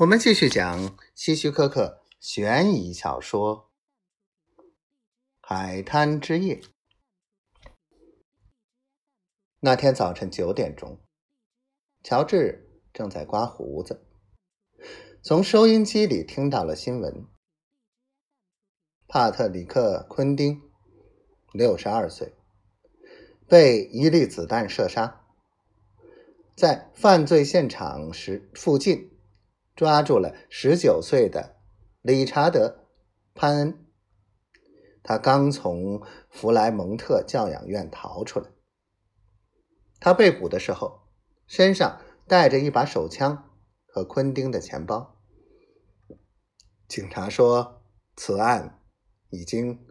我们继续讲希区柯克悬疑小说《海滩之夜》。那天早晨九点钟，乔治正在刮胡子，从收音机里听到了新闻：帕特里克·昆丁，六十二岁，被一粒子弹射杀，在犯罪现场时附近。抓住了十九岁的理查德·潘恩，他刚从弗莱蒙特教养院逃出来。他被捕的时候，身上带着一把手枪和昆汀的钱包。警察说，此案已经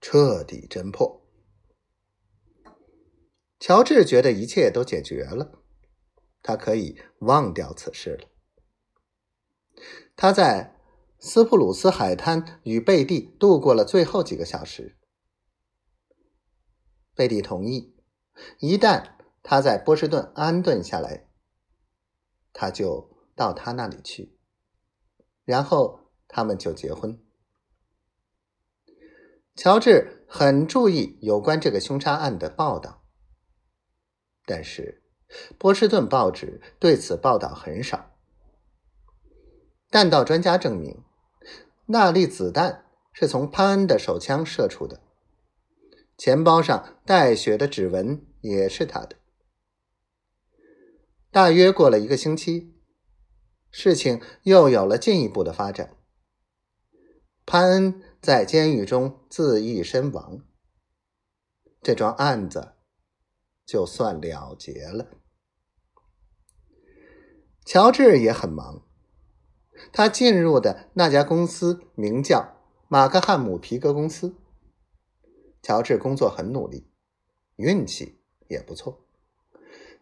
彻底侦破。乔治觉得一切都解决了，他可以忘掉此事了。他在斯普鲁斯海滩与贝蒂度过了最后几个小时。贝蒂同意，一旦他在波士顿安顿下来，他就到他那里去，然后他们就结婚。乔治很注意有关这个凶杀案的报道，但是波士顿报纸对此报道很少。弹道专家证明，那粒子弹是从潘恩的手枪射出的。钱包上带血的指纹也是他的。大约过了一个星期，事情又有了进一步的发展。潘恩在监狱中自缢身亡，这桩案子就算了结了。乔治也很忙。他进入的那家公司名叫马克汉姆皮革公司。乔治工作很努力，运气也不错，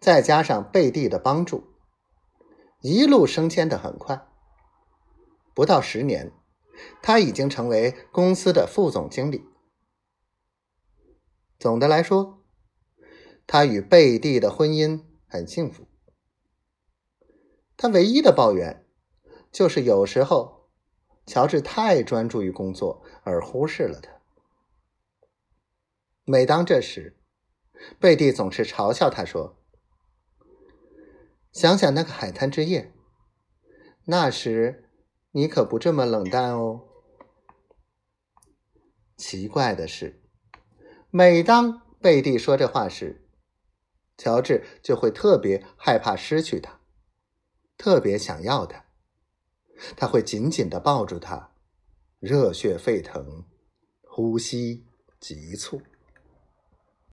再加上贝蒂的帮助，一路升迁的很快。不到十年，他已经成为公司的副总经理。总的来说，他与贝蒂的婚姻很幸福。他唯一的抱怨。就是有时候，乔治太专注于工作而忽视了他。每当这时，贝蒂总是嘲笑他说：“想想那个海滩之夜，那时你可不这么冷淡哦。”奇怪的是，每当贝蒂说这话时，乔治就会特别害怕失去他，特别想要他。他会紧紧的抱住她，热血沸腾，呼吸急促。